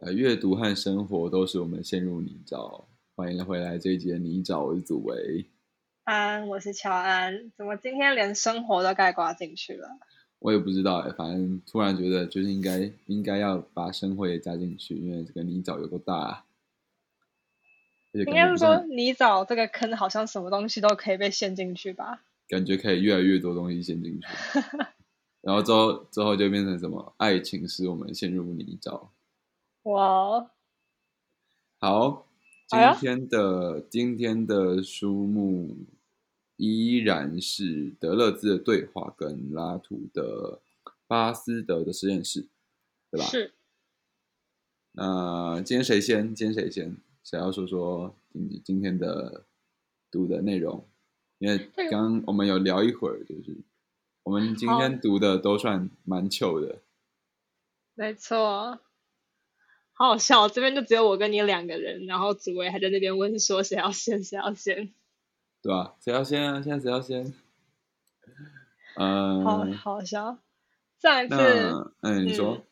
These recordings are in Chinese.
呃，阅读和生活都是我们陷入泥沼。欢迎回来这一节泥沼，我是祖维。安，我是乔安。怎么今天连生活都盖刮进去了？我也不知道哎，反正突然觉得就是应该应该要把生活也加进去，因为这个泥沼有多大。应该是说泥沼这个坑好像什么东西都可以被陷进去吧？感觉可以越来越多东西陷进去，然后之后之后就变成什么？爱情使我们陷入泥沼。哇，好，今天的今天的书目依然是德勒兹的对话跟拉图的巴斯德的实验室，对吧？是。那今天谁先？今天谁先？谁要说说今今天的读的内容？因为刚我们有聊一会儿，就是我们今天读的都算蛮糗的。没错，好好笑，这边就只有我跟你两个人，然后紫薇还在那边问说谁要先，谁要先，对吧？谁要先啊？现在谁要先？嗯，好好笑。上一次，嗯，你说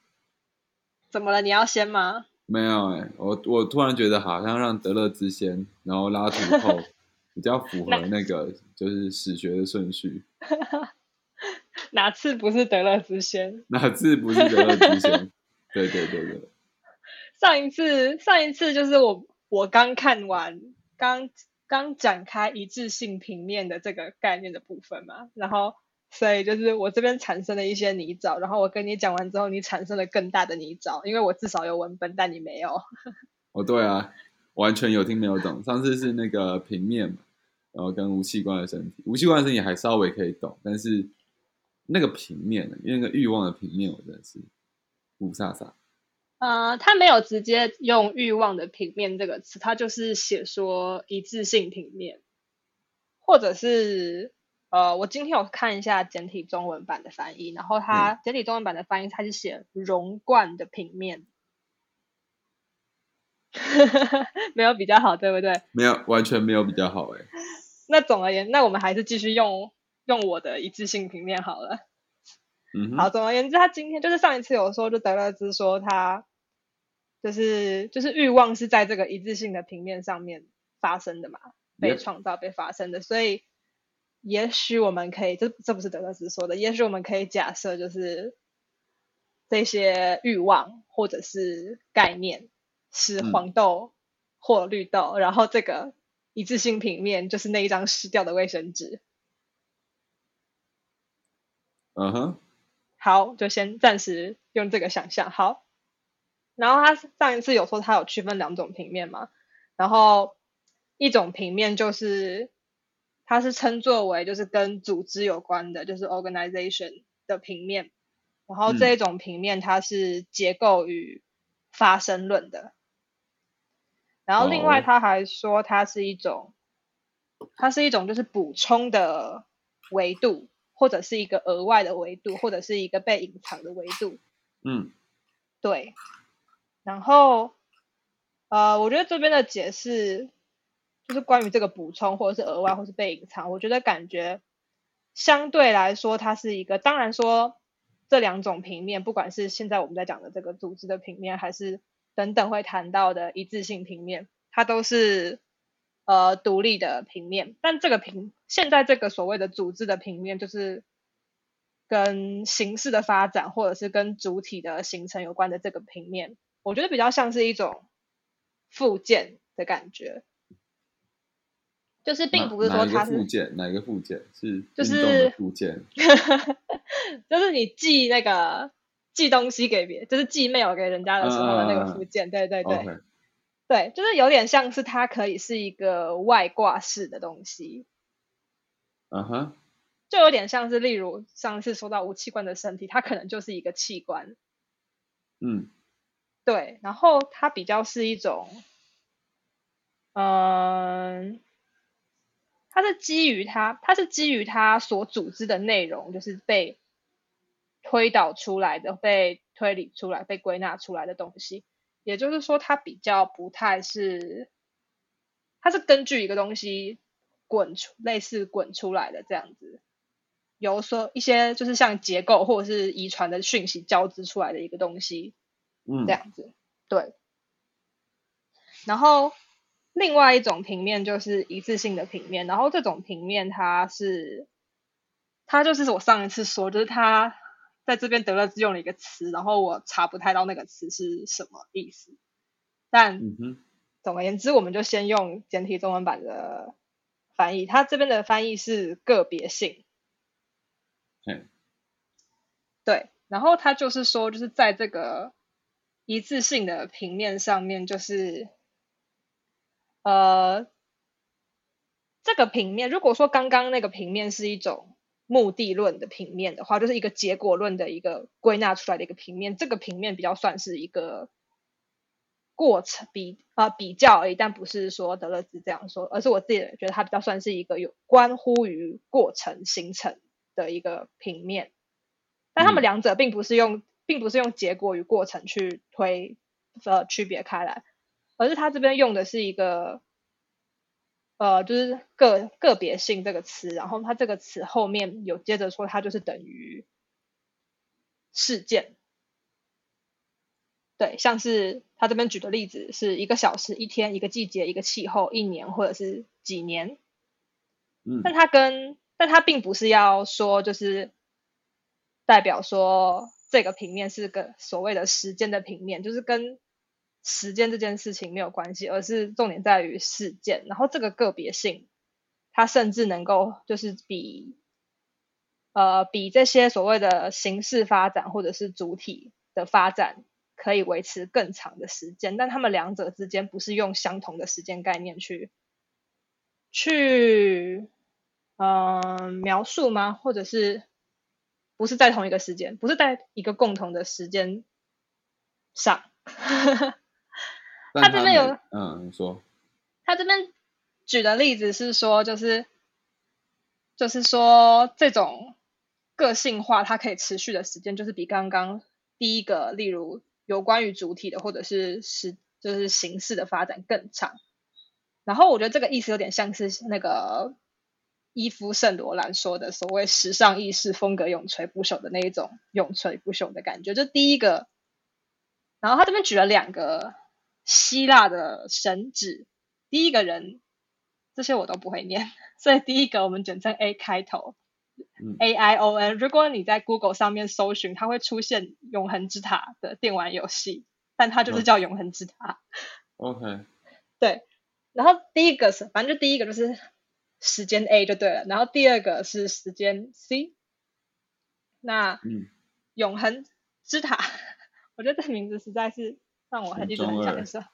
怎么了？你要先吗？没有哎，我我突然觉得好像让德勒之先，然后拉图后。比较符合那个就是史学的顺序。哪次不是德勒之先？哪次不是德勒之先？对对对对。上一次上一次就是我我刚看完刚刚展开一致性平面的这个概念的部分嘛，然后所以就是我这边产生了一些泥沼，然后我跟你讲完之后，你产生了更大的泥沼，因为我至少有文本，但你没有。哦，对啊，完全有听没有懂。上次是那个平面嘛。然后跟无器官的身体，无器官的身体还稍微可以懂，但是那个平面，因为那个欲望的平面，我真的是五煞煞。呃，他没有直接用欲望的平面这个词，他就是写说一致性平面，或者是呃，我今天有看一下简体中文版的翻译，然后他简体中文版的翻译他是写融贯的平面。没有比较好，对不对？没有，完全没有比较好，哎。那总而言之，那我们还是继续用用我的一致性平面好了。嗯，好。总而言之，他今天就是上一次有说，就德勒兹说他就是就是欲望是在这个一致性的平面上面发生的嘛，被创造、被发生的。所以，也许我们可以，这这不是德勒兹说的，也许我们可以假设，就是这些欲望或者是概念是黄豆或绿豆，然后这个。一致性平面就是那一张湿掉的卫生纸。嗯哼，好，就先暂时用这个想象。好，然后他上一次有说他有区分两种平面嘛，然后一种平面就是它是称作为就是跟组织有关的，就是 organization 的平面，然后这一种平面它是结构与发生论的。然后另外他还说，它是一种，它是一种就是补充的维度，或者是一个额外的维度，或者是一个被隐藏的维度。嗯，对。然后，呃，我觉得这边的解释就是关于这个补充，或者是额外，或是被隐藏。我觉得感觉相对来说，它是一个。当然说，这两种平面，不管是现在我们在讲的这个组织的平面，还是。等等会谈到的一致性平面，它都是呃独立的平面。但这个平现在这个所谓的组织的平面，就是跟形式的发展或者是跟主体的形成有关的这个平面，我觉得比较像是一种附件的感觉，就是并不是说它是附件，哪个附件是就是附件 就是你寄那个。寄东西给别，就是寄 mail 给人家的时候的那个附件，对对对，对，就是有点像是它可以是一个外挂式的东西，嗯哼，就有点像是例如上次说到无器官的身体，它可能就是一个器官，嗯，对，然后它比较是一种，嗯，它是基于它，它是基于它所组织的内容，就是被。推导出来的、被推理出来、被归纳出来的东西，也就是说，它比较不太是，它是根据一个东西滚出，类似滚出来的这样子，有说一些就是像结构或者是遗传的讯息交织出来的一个东西，嗯，这样子，对。然后另外一种平面就是一次性的平面，然后这种平面它是，它就是我上一次说，就是它在这边德勒兹用了一个词，然后我查不太到那个词是什么意思，但总而言之，我们就先用简体中文版的翻译，它这边的翻译是个别性。嗯，对，然后它就是说，就是在这个一次性的平面上面，就是呃，这个平面，如果说刚刚那个平面是一种目的论的平面的话，就是一个结果论的一个归纳出来的一个平面，这个平面比较算是一个过程比啊比较而已，但不是说德勒兹这样说，而是我自己觉得它比较算是一个有关乎于过程形成。的一个平面，但他们两者并不是用，并不是用结果与过程去推呃区别开来，而是他这边用的是一个呃就是个个别性这个词，然后它这个词后面有接着说它就是等于事件，对，像是他这边举的例子是一个小时、一天、一个季节、一个气候、一年或者是几年，嗯，但他跟但它并不是要说，就是代表说这个平面是个所谓的时间的平面，就是跟时间这件事情没有关系，而是重点在于事件。然后这个个别性，它甚至能够就是比呃比这些所谓的形式发展或者是主体的发展可以维持更长的时间。但他们两者之间不是用相同的时间概念去去。嗯，描述吗？或者是不是在同一个时间？不是在一个共同的时间上？他这边有，嗯，你说，他这边举的例子是说，就是就是说，这种个性化，它可以持续的时间，就是比刚刚第一个，例如有关于主体的，或者是时，就是形式的发展更长。然后我觉得这个意思有点像是那个。伊夫圣罗兰说的所谓时尚意识风格永垂不朽的那一种永垂不朽的感觉，就第一个。然后他这边举了两个希腊的神祇，第一个人这些我都不会念，所以第一个我们简称 A 开头，A I O N。如果你在 Google 上面搜寻，它会出现永恒之塔的电玩游戏，但它就是叫永恒之塔。OK。对，然后第一个是，反正就第一个就是。时间 A 就对了，然后第二个是时间 C。那永恒之塔，我觉得这名字实在是让我很一直很想说，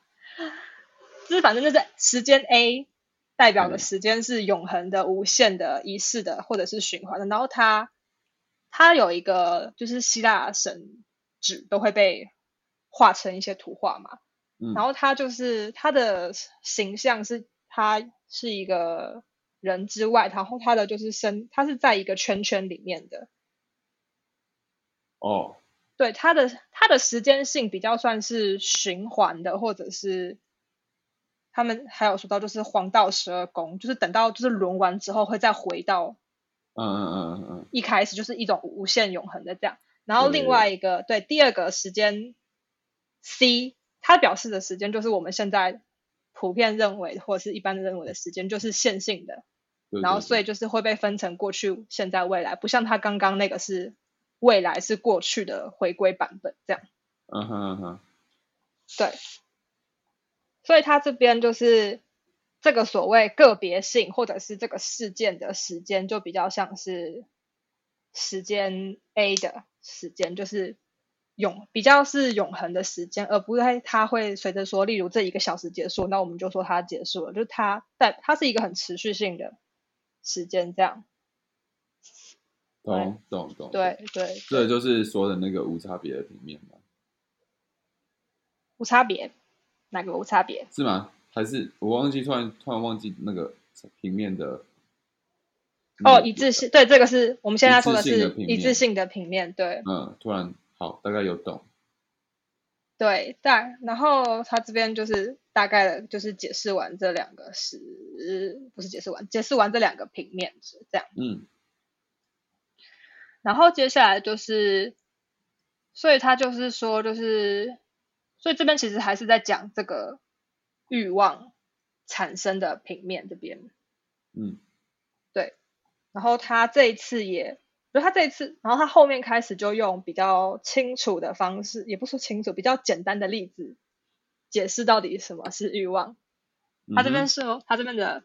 就是反正就是时间 A 代表的时间是永恒的、无限的、一世的或者是循环的。然后它它有一个就是希腊神纸都会被画成一些图画嘛，然后它就是它的形象是它是一个。人之外，然后他的就是身，他是在一个圈圈里面的。哦，对，它的它的时间性比较算是循环的，或者是他们还有说到就是黄道十二宫，就是等到就是轮完之后会再回到，嗯嗯嗯嗯嗯，一开始就是一种无限永恒的这样。然后另外一个对第二个时间 C，它表示的时间就是我们现在普遍认为或者是一般认为的时间，就是线性的。然后，所以就是会被分成过去、现在、未来，不像他刚刚那个是未来是过去的回归版本这样。嗯哼嗯哼。对。所以他这边就是这个所谓个别性，或者是这个事件的时间，就比较像是时间 A 的时间，就是永比较是永恒的时间，而不是它会随着说，例如这一个小时结束，那我们就说它结束了，就是它在它是一个很持续性的。时间这样，懂懂懂，对对，这就是说的那个无差别的平面吗？无差别，哪个无差别？是吗？还是我忘记突然突然忘记那个平面的？哦，一致性，对，这个是我们现在说的是一致性的平面，对。嗯，突然好，大概有懂。对，但，然后他这边就是大概的，就是解释完这两个是，不是解释完，解释完这两个平面是这样。嗯。然后接下来就是，所以他就是说，就是所以这边其实还是在讲这个欲望产生的平面这边。嗯，对。然后他这一次也，就他这一次，然后他后面开始就用比较清楚的方式，也不说清楚，比较简单的例子解释到底什么是欲望。他这边是哦，他这边的，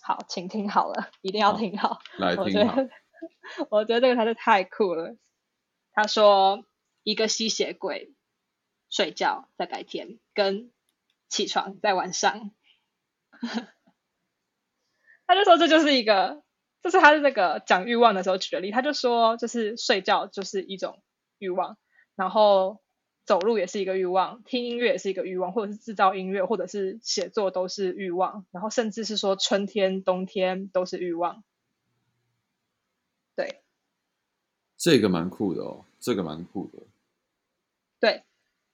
好，请听好了，一定要听好。来听好。我觉得这个他是太酷了。他说，一个吸血鬼睡觉在白天，跟起床在晚上。他就说这就是一个，这是他的那个讲欲望的时候举的例。他就说，就是睡觉就是一种欲望，然后走路也是一个欲望，听音乐也是一个欲望，或者是制造音乐，或者是写作都是欲望，然后甚至是说春天、冬天都是欲望。对，这个蛮酷的哦，这个蛮酷的。对，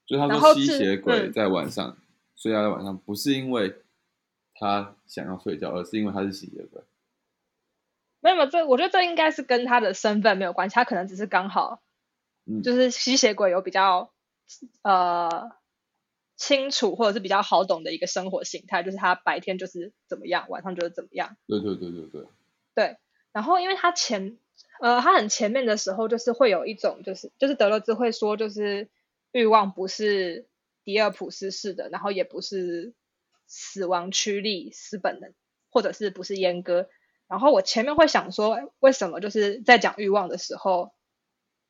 就他说吸血鬼在晚上所以他，在晚上不是因为。他想要睡觉，而是因为他是吸血鬼。没有，这我觉得这应该是跟他的身份没有关系，他可能只是刚好，就是吸血鬼有比较呃清楚或者是比较好懂的一个生活形态，就是他白天就是怎么样，晚上就是怎么样。对对对对对。对，然后因为他前呃他很前面的时候，就是会有一种就是就是德勒兹会说，就是欲望不是迪尔普斯式的，然后也不是。死亡驱力、死本能，或者是不是阉割？然后我前面会想说，为什么就是在讲欲望的时候，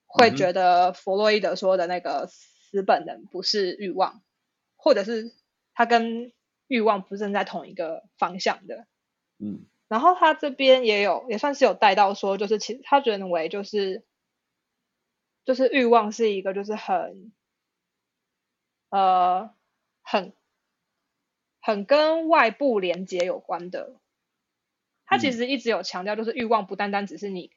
会觉得弗洛伊德说的那个死本能不是欲望，或者是他跟欲望不是站在同一个方向的？嗯。然后他这边也有，也算是有带到说，就是其实他认为就是，就是欲望是一个就是很，呃，很。很跟外部连接有关的，他其实一直有强调，就是欲望不单单只是你，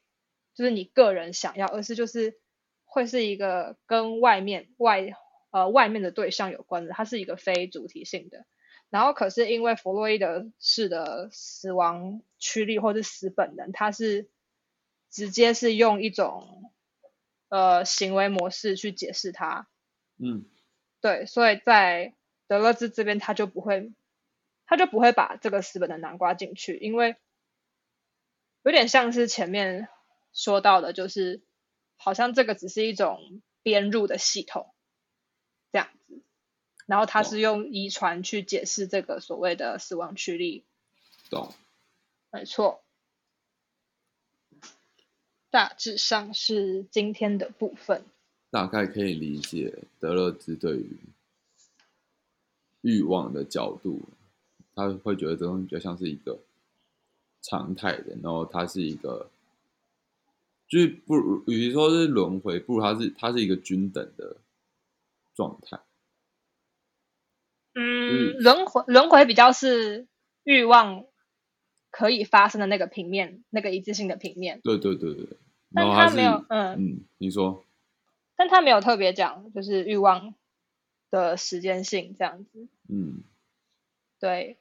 就是你个人想要，而是就是会是一个跟外面外呃外面的对象有关的，它是一个非主体性的。然后可是因为弗洛伊德式的死亡驱力或是死本能，他是直接是用一种呃行为模式去解释它。嗯，对，所以在。德勒兹这边他就不会，他就不会把这个死本的南瓜进去，因为有点像是前面说到的，就是好像这个只是一种编入的系统这样子，然后他是用遗传去解释这个所谓的死亡驱力。懂，没错，大致上是今天的部分。大概可以理解德勒兹对于。欲望的角度，他会觉得这东西比较像是一个常态的，然后它是一个，就是不如与其说是轮回，不如它是它是一个均等的状态。嗯，轮回轮回比较是欲望可以发生的那个平面，那个一致性的平面。对对对对，但他没有，嗯嗯，你说，但他没有特别讲，就是欲望。的时间性这样子，嗯，对，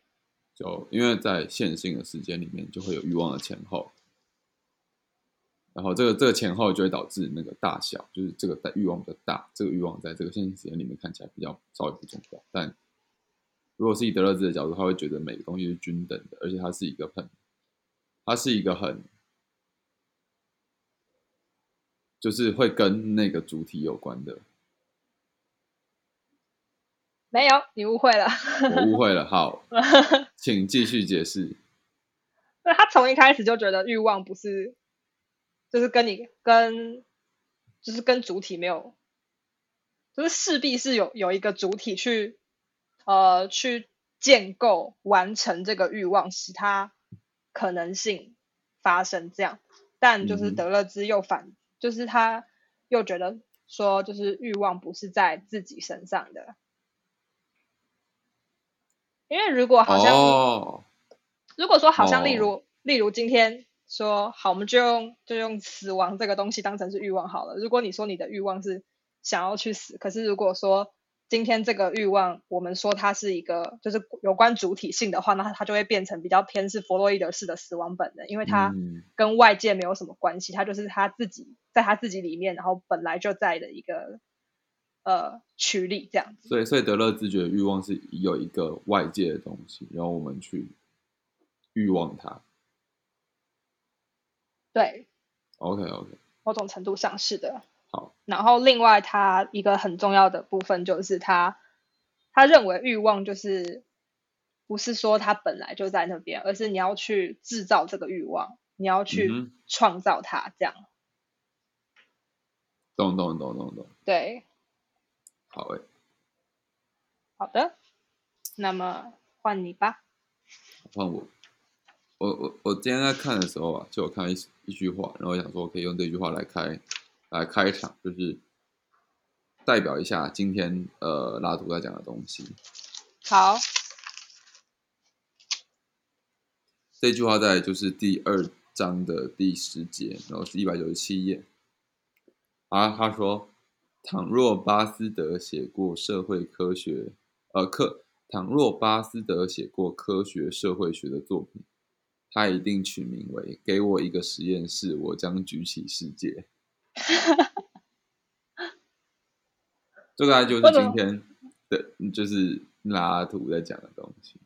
就因为在线性的时间里面，就会有欲望的前后，然后这个这个前后就会导致那个大小，就是这个欲望比较大，这个欲望在这个线性时间里面看起来比较稍微不重要。但如果是以德勒兹的角度，他会觉得每个东西是均等的，而且它是一个很，它是一个很，就是会跟那个主体有关的。没有，你误会了。我误会了，好，请继续解释。那他从一开始就觉得欲望不是，就是跟你跟，就是跟主体没有，就是势必是有有一个主体去，呃，去建构完成这个欲望，使它可能性发生这样。但就是德勒兹又反，就是他又觉得说，就是欲望不是在自己身上的。因为如果好像，如果说好像，例如例如今天说好，我们就用就用死亡这个东西当成是欲望好了。如果你说你的欲望是想要去死，可是如果说今天这个欲望，我们说它是一个就是有关主体性的话，那它就会变成比较偏是弗洛伊德式的死亡本能，因为它跟外界没有什么关系，它就是他自己在他自己里面，然后本来就在的一个呃驱力这样子。所以，所以德勒自觉得欲望是有一个外界的东西，然后我们去欲望它。对，OK OK，某种程度上是的。好，然后另外他一个很重要的部分就是他他认为欲望就是不是说他本来就在那边，而是你要去制造这个欲望，你要嗯去哼创造它，这样。懂懂懂懂懂，对，好诶，好的，那么换你吧。换我。我我我今天在看的时候啊，就有看一一句话，然后想说可以用这句话来开来开场，就是代表一下今天呃拉图在讲的东西。好，这句话在就是第二章的第十节，然后是一百九十七页。啊，他说：“倘若巴斯德写过社会科学，呃，课倘若巴斯德写过科学社会学的作品，他一定取名为‘给我一个实验室，我将举起世界’。这个就是今天的，就是拉图在讲的东西。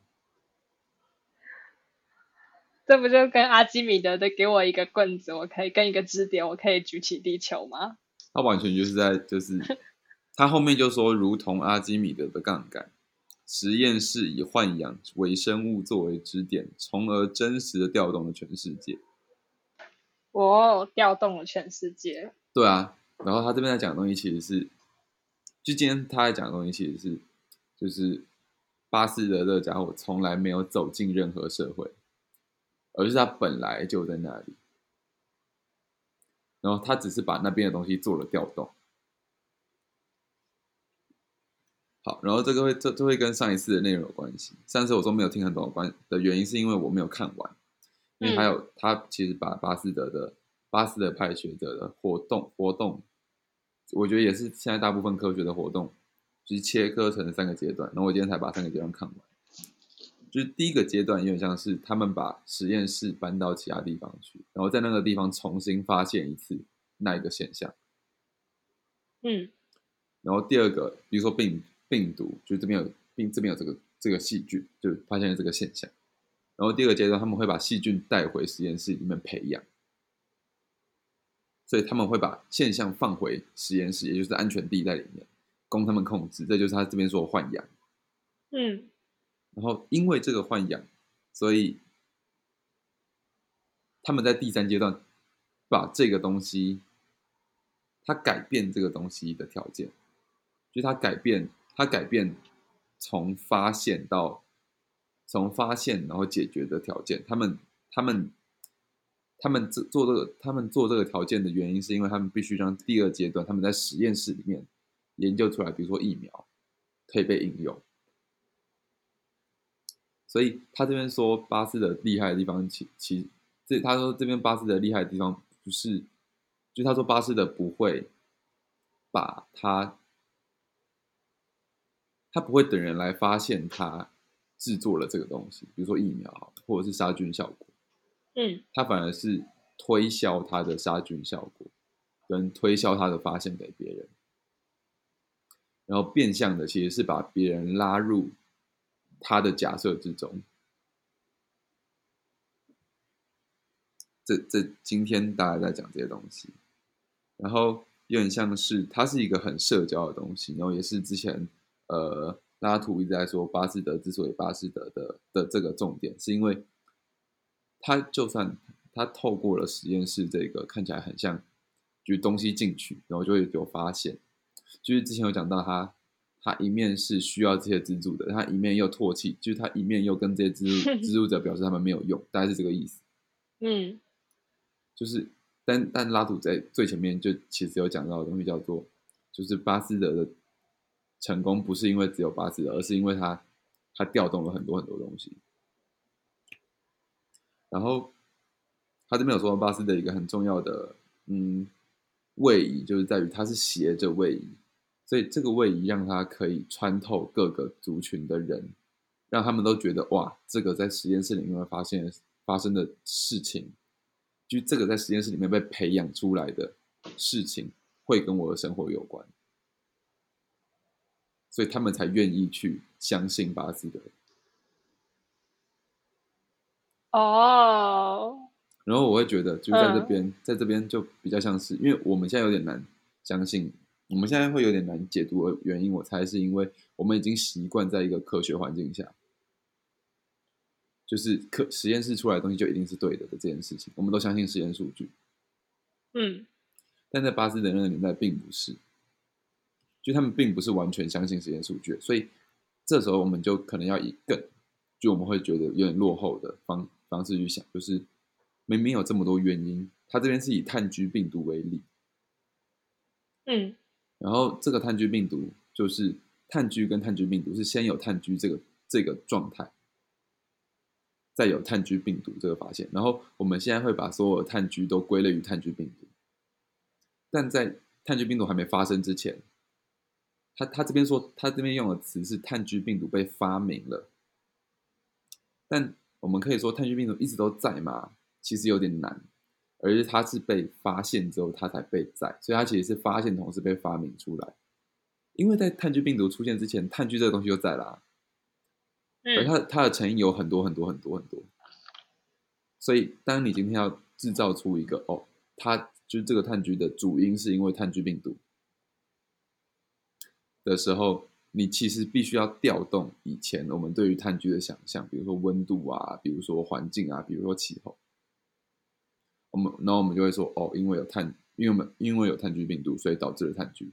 这不就跟阿基米德的“给我一个棍子，我可以跟一个支点，我可以举起地球”吗？他完全就是在就是，他后面就说，如同阿基米德的杠杆，实验室以豢养微生物作为支点，从而真实的调动了全世界。我调动了全世界。对啊，然后他这边在讲的东西其实是，就今天他在讲的东西其实是，就是巴斯德这家伙从来没有走进任何社会，而是他本来就在那里，然后他只是把那边的东西做了调动。好，然后这个会这这会跟上一次的内容有关系。上次我说没有听很懂的关的原因，是因为我没有看完，因为还有、他其实把巴斯德的巴斯德派学者的活动活动，我觉得也是现在大部分科学的活动，就是切割成三个阶段。然后我今天才把三个阶段看完。就是第一个阶段有点像是他们把实验室搬到其他地方去，然后在那个地方重新发现一次那一个现象。嗯然后第二个，比如说病病毒，就这边有病，这边有这个这个细菌，就发现了这个现象。然后第二个阶段，他们会把细菌带回实验室里面培养，所以他们会把现象放回实验室，也就是安全地带里面，供他们控制。这就是他这边说的豢养。嗯然后因为这个换氧，所以他们在第三阶段把这个东西，他改变这个东西的条件，就是他改变，他改变从发现到从发现然后解决的条件。他们他们他们做做这个，他们做这个条件的原因，是因为他们必须让第二阶段他们在实验室里面研究出来，比如说疫苗可以被应用。所以他这边说巴斯德厉害的地方，其其这他说这边巴斯德厉害的地方不是，就他说巴斯德不会把他，他不会等人来发现他制作了这个东西，比如说疫苗或者是杀菌效果，嗯他反而是推销他的杀菌效果，跟推销他的发现给别人，然后变相的其实是把别人拉入他的假设之中。这这今天大家在讲这些东西，然后有点像是它是一个很社交的东西，然后也是之前呃拉图一直在说巴斯德之所以巴斯德的的这个重点，是因为他就算他透过了实验室这个看起来很像，就是东西进去，然后就会有发现，就是之前有讲到他。他一面是需要这些资助的，他一面又唾弃，就是他一面又跟这些资助 资助者表示他们没有用，大概是这个意思。嗯就是，但但拉图在最前面就其实有讲到的东西叫做，就是巴斯德的成功不是因为只有巴斯，而是因为他他调动了很多很多东西。然后他这边有说巴斯的一个很重要的嗯位移，就是在于他是斜着位移，所以这个位移让他可以穿透各个族群的人，让他们都觉得哇，这个在实验室里面发现发生的事情。就这个在实验室里面被培养出来的事情，会跟我的生活有关。所以他们才愿意去相信巴斯德。哦，然后我会觉得，就在这边，在这边就比较像是，因为我们现在有点难相信，我们现在会有点难解读的原因，我猜是因为我们已经习惯在一个科学环境下，就是科实验室出来的东西就一定是对的的这件事情，我们都相信实验数据。嗯，但在巴斯德那个年代并不是，就他们并不是完全相信实验数据，所以这时候我们就可能要以更，就我们会觉得有点落后的方方式去想，就是明明有这么多原因，他这边是以炭疽病毒为例，嗯，然后这个炭疽病毒就是炭疽跟炭疽病毒是先有炭疽这个这个状态，再有炭疽病毒这个发现，然后我们现在会把所有的炭疽都归类于炭疽病毒。但在炭疽病毒还没发生之前，他他这边说，他这边用的词是炭疽病毒被发明了。但我们可以说炭疽病毒一直都在吗？其实有点难，而是它是被发现之后，它才被在，所以它其实是发现同时被发明出来。因为在炭疽病毒出现之前，炭疽这个东西就在啦，而它它的成因有很多很多很多很多。所以当你今天要制造出一个哦，它。就是这个炭疽的主因是因为炭疽病毒的时候，你其实必须要调动以前我们对于炭疽的想象，比如说温度啊，比如说环境啊，比如说气候。我们然后我们就会说，哦，因为有炭，因为我们因为有炭疽病毒，所以导致了炭疽。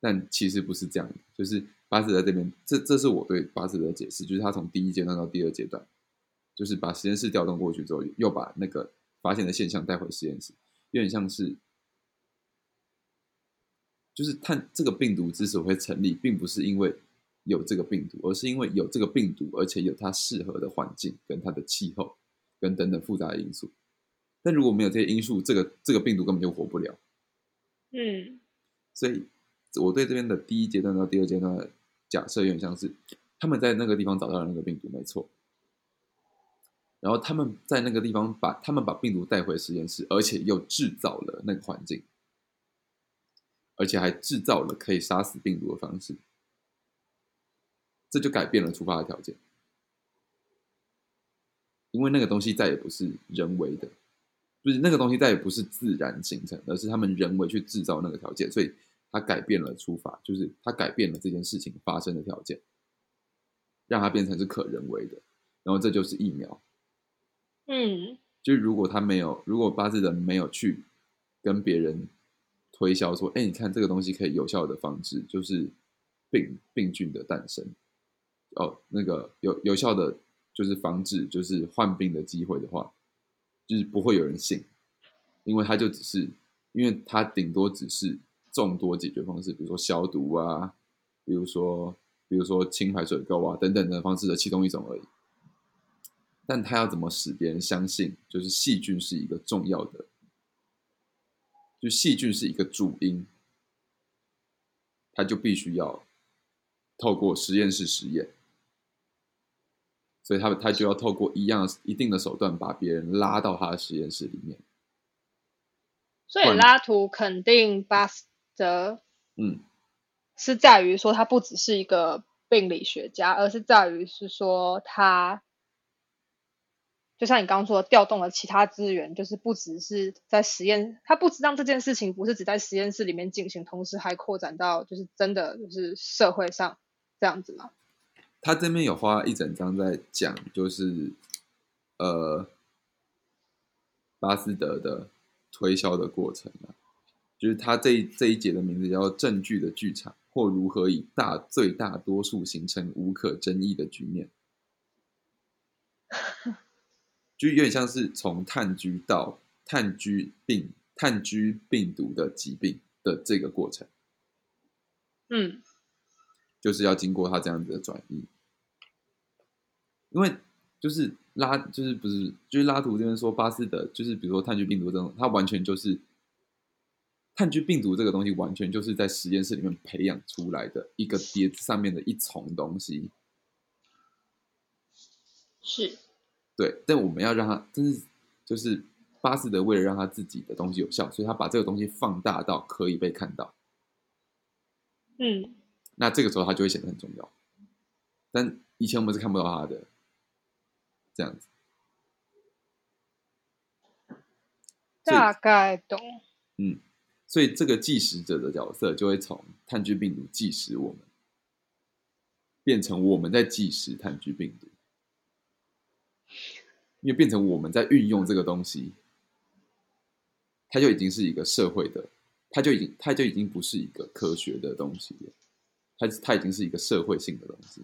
但其实不是这样的，就是巴斯在这边，这这是我对巴斯的解释，就是他从第一阶段到第二阶段，就是把实验室调动过去之后，又把那个。发现的现象带回实验室，有点像是，就是碳这个病毒之所以会成立，并不是因为有这个病毒，而是因为有这个病毒，而且有它适合的环境跟它的气候跟等等复杂的因素。但如果没有这些因素，这个这个病毒根本就活不了。嗯，所以我对这边的第一阶段到第二阶段的假设有点像是，他们在那个地方找到了那个病毒，没错。然后他们在那个地方把他们把病毒带回实验室，而且又制造了那个环境，而且还制造了可以杀死病毒的方式，这就改变了出发的条件，因为那个东西再也不是人为的，就是那个东西再也不是自然形成，而是他们人为去制造那个条件，所以它改变了出发，就是它改变了这件事情发生的条件，让它变成是可人为的，然后这就是疫苗。嗯，就是如果他没有，如果巴斯德没有去跟别人推销说，哎，你看这个东西可以有效的防治，就是病病菌的诞生，哦，那个有有效的就是防止就是患病的机会的话，就是不会有人信，因为他就只是，因为他顶多只是众多解决方式，比如说消毒啊，比如说比如说清排水沟啊等等的方式的其中一种而已。但他要怎么使别人相信，就是细菌是一个重要的，就细菌是一个主因，他就必须要透过实验室实验，所以他他就要透过一样一定的手段把别人拉到他的实验室里面。所以拉图肯定巴斯德，嗯，是在于说他不只是一个病理学家，而是在于是说他。就像你刚刚说，调动了其他资源，就是不只是在实验，他不知让这件事情不是只在实验室里面进行，同时还扩展到就是真的就是社会上这样子吗？他这边有花一整章在讲，就是呃巴斯德的推销的过程啊，就是他这这一节的名字叫“证据的剧场”或如何以大最大多数形成无可争议的局面。就有点像是从炭疽到炭疽病、炭疽病毒的疾病的这个过程，嗯，就是要经过他这样子的转移，因为就是拉，就是不是，就是拉图这边说巴斯德，就是比如说炭疽病毒这种，它完全就是炭疽病毒这个东西，完全就是在实验室里面培养出来的一个碟子上面的一丛东西，是。对，但我们要让他，真是就是巴斯德为了让他自己的东西有效，所以他把这个东西放大到可以被看到。嗯，那这个时候他就会显得很重要。但以前我们是看不到他的，这样子。大概懂。嗯，所以这个计时者的角色就会从炭疽病毒计时我们，变成我们在计时炭疽病毒，因为变成我们在运用这个东西，它就已经是一个社会的，它就已经它就已经不是一个科学的东西了，它它已经是一个社会性的东西。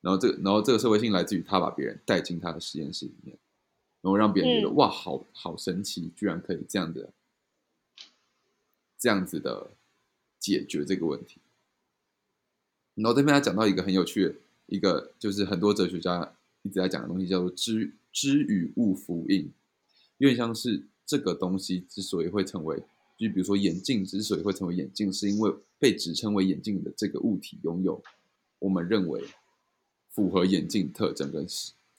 然后这个然后这个社会性来自于他把别人带进他的实验室里面。然后让别人觉得哇，好好神奇，居然可以这样的、这样子的解决这个问题。然后这边他讲到一个很有趣的一个，就是很多哲学家一直在讲的东西，叫做“知知与物符应”，有点像是这个东西之所以会成为，就比如说眼镜之所以会成为眼镜，是因为被指称为眼镜的这个物体拥有我们认为符合眼镜特征跟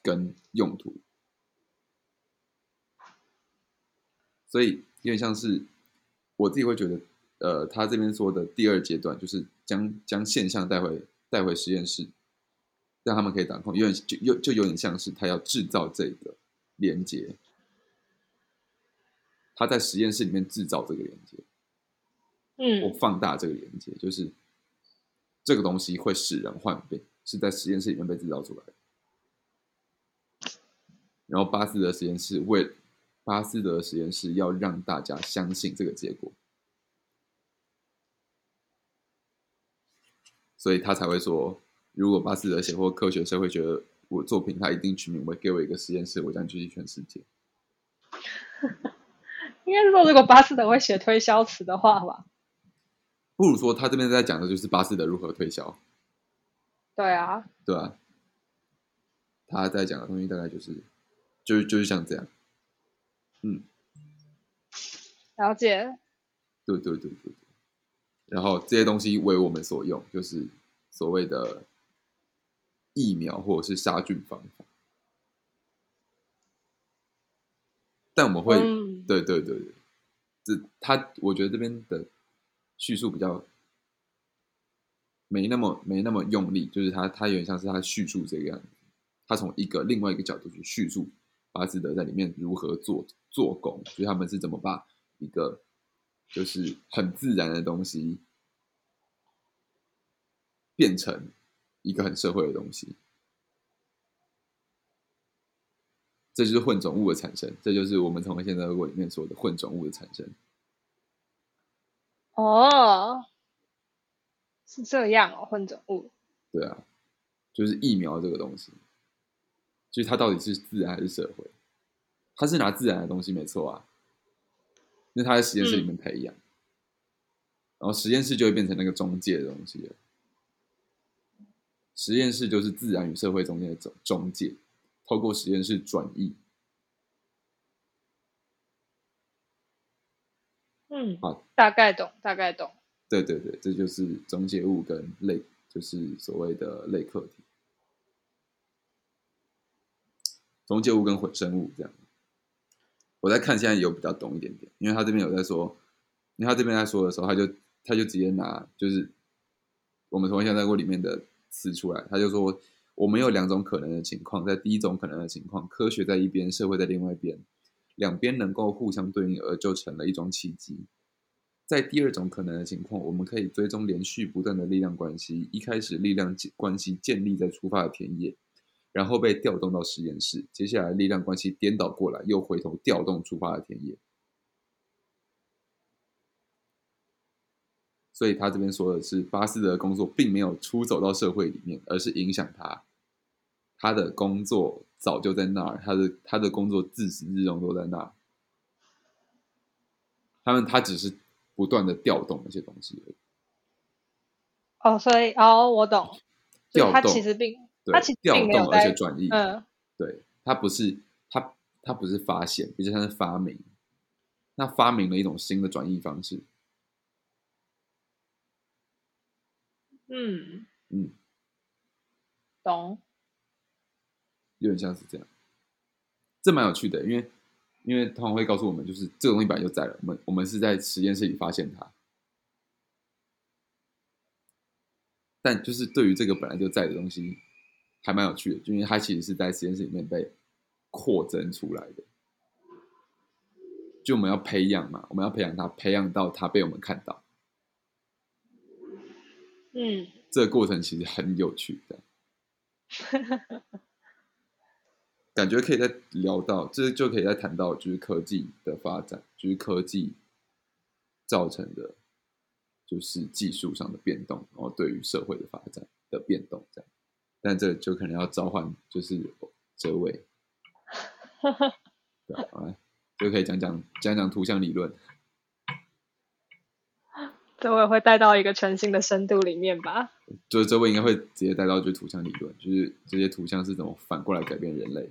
跟用途。所以有点像是我自己会觉得，呃，他这边说的第二阶段就是将将现象带回带回实验室，让他们可以掌控，有点就又就有点像是他要制造这个连接，他在实验室里面制造这个连接，嗯，我放大这个连接，就是这个东西会使人患病，是在实验室里面被制造出来的，然后巴斯德实验室为。巴斯德实验室要让大家相信这个结果，所以他才会说：如果巴斯德写或科学社会觉得我作品，他一定取名为“给我一个实验室，我将狙击全世界 ”。应该是说，如果巴斯德会写推销词的话吧，不如说他这边在讲的就是巴斯德如何推销。对啊，对啊，他在讲的东西大概就是，就是就是像这样。嗯，了解。对对对对对，然后这些东西为我们所用，就是所谓的疫苗或者是杀菌方法。但我们会，对对对对，这他我觉得这边的叙述比较没那么没那么用力，就是他他有点像是他叙述这个样子，他从一个另外一个角度去叙述。巴斯德在里面如何做做工？所以他们是怎么把一个就是很自然的东西变成一个很社会的东西？这就是混种物的产生，这就是我们从现在如果里面说的混种物的产生。哦，是这样哦，混种物。对啊，就是疫苗这个东西。就是它到底是自然还是社会？它是拿自然的东西没错啊，因为他在实验室里面培养，然后实验室就会变成那个中介的东西了。实验室就是自然与社会中间的中中介，透过实验室转移。嗯，好，大概懂，大概懂。对对对，这就是中介物跟类，就是所谓的类课题。中介物跟混生物这样，我在看现在有比较懂一点点，因为他这边有在说，因为他这边在说的时候，他就他就直接拿就是我们从现在过里面的词出来，他就说我们有两种可能的情况，在第一种可能的情况，科学在一边，社会在另外一边，两边能够互相对应，而就成了一桩奇迹。在第二种可能的情况，我们可以追踪连续不断的力量关系，一开始力量关系建立在出发的田野。然后被调动到实验室，接下来力量关系颠倒过来，又回头调动出发的田野。所以他这边说的是，巴斯德的工作并没有出走到社会里面，而是影响他。他的工作早就在那儿，他的他的工作自始至终都在那儿。他们他只是不断的调动那些东西而已。哦，所以哦，我懂。调动，他其实并。他其实，调动而且转移。嗯，对，他不是他他不是发现，比较像是发明。那发明了一种新的转移方式。嗯嗯，懂。有点像是这样，这蛮有趣的，因为因为他们会告诉我们，就是这个东西本来就在了，我们我们是在实验室里发现它。但就是对于这个本来就在的东西，还蛮有趣的，就因为它其实是在实验室里面被扩增出来的。就我们要培养嘛，我们要培养它，培养到它被我们看到。嗯，这个过程其实很有趣的，感觉可以再聊到，这就可以再谈到，就是科技的发展，就是科技造成的，就是技术上的变动，然后对于社会的发展的变动这样。但这就可能要召唤，就是这位，对，好来就可以讲讲讲讲图像理论。这位会带到一个全新的深度里面吧？就是这位应该会直接带到就图像理论，就是这些图像是怎么反过来改变人类。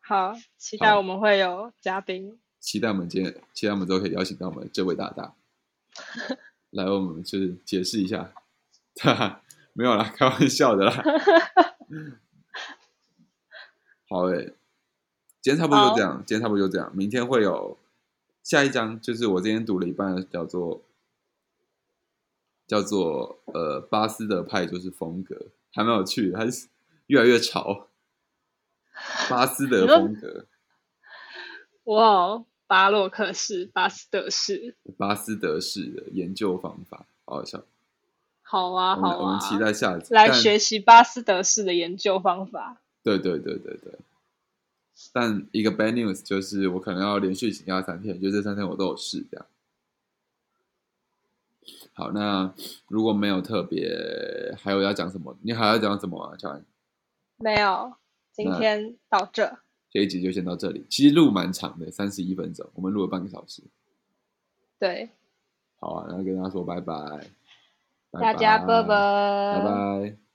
好，期待我们会有嘉宾。期待我们今天，期待我们之后可以邀请到我们这位大大 来，我们就是解释一下。哈哈，没有啦，开玩笑的啦。好诶，今天差不多就这样，今天差不多就这样，明天会有。下一章就是我今天读了一半，叫做叫做呃巴斯德派就是风格，还蛮有趣的，还是越来越潮。巴斯德风格，哇，巴洛克式、巴斯德式、巴斯德式的研究方法，好好笑。好啊，好啊，我们期待下一次来学习巴斯德式的研究方法。对对对对对。但一个 bad news 就是我可能要连续请假三天，就这三天我都有事这样。好，那如果没有特别，还有要讲什么？你还要讲什么啊，乔安？没有，今天到这。这一集就先到这里。其实录蛮长的，三十一分钟，我们录了半个小时。对。好啊，然后跟大家说拜拜。大家拜拜。拜拜。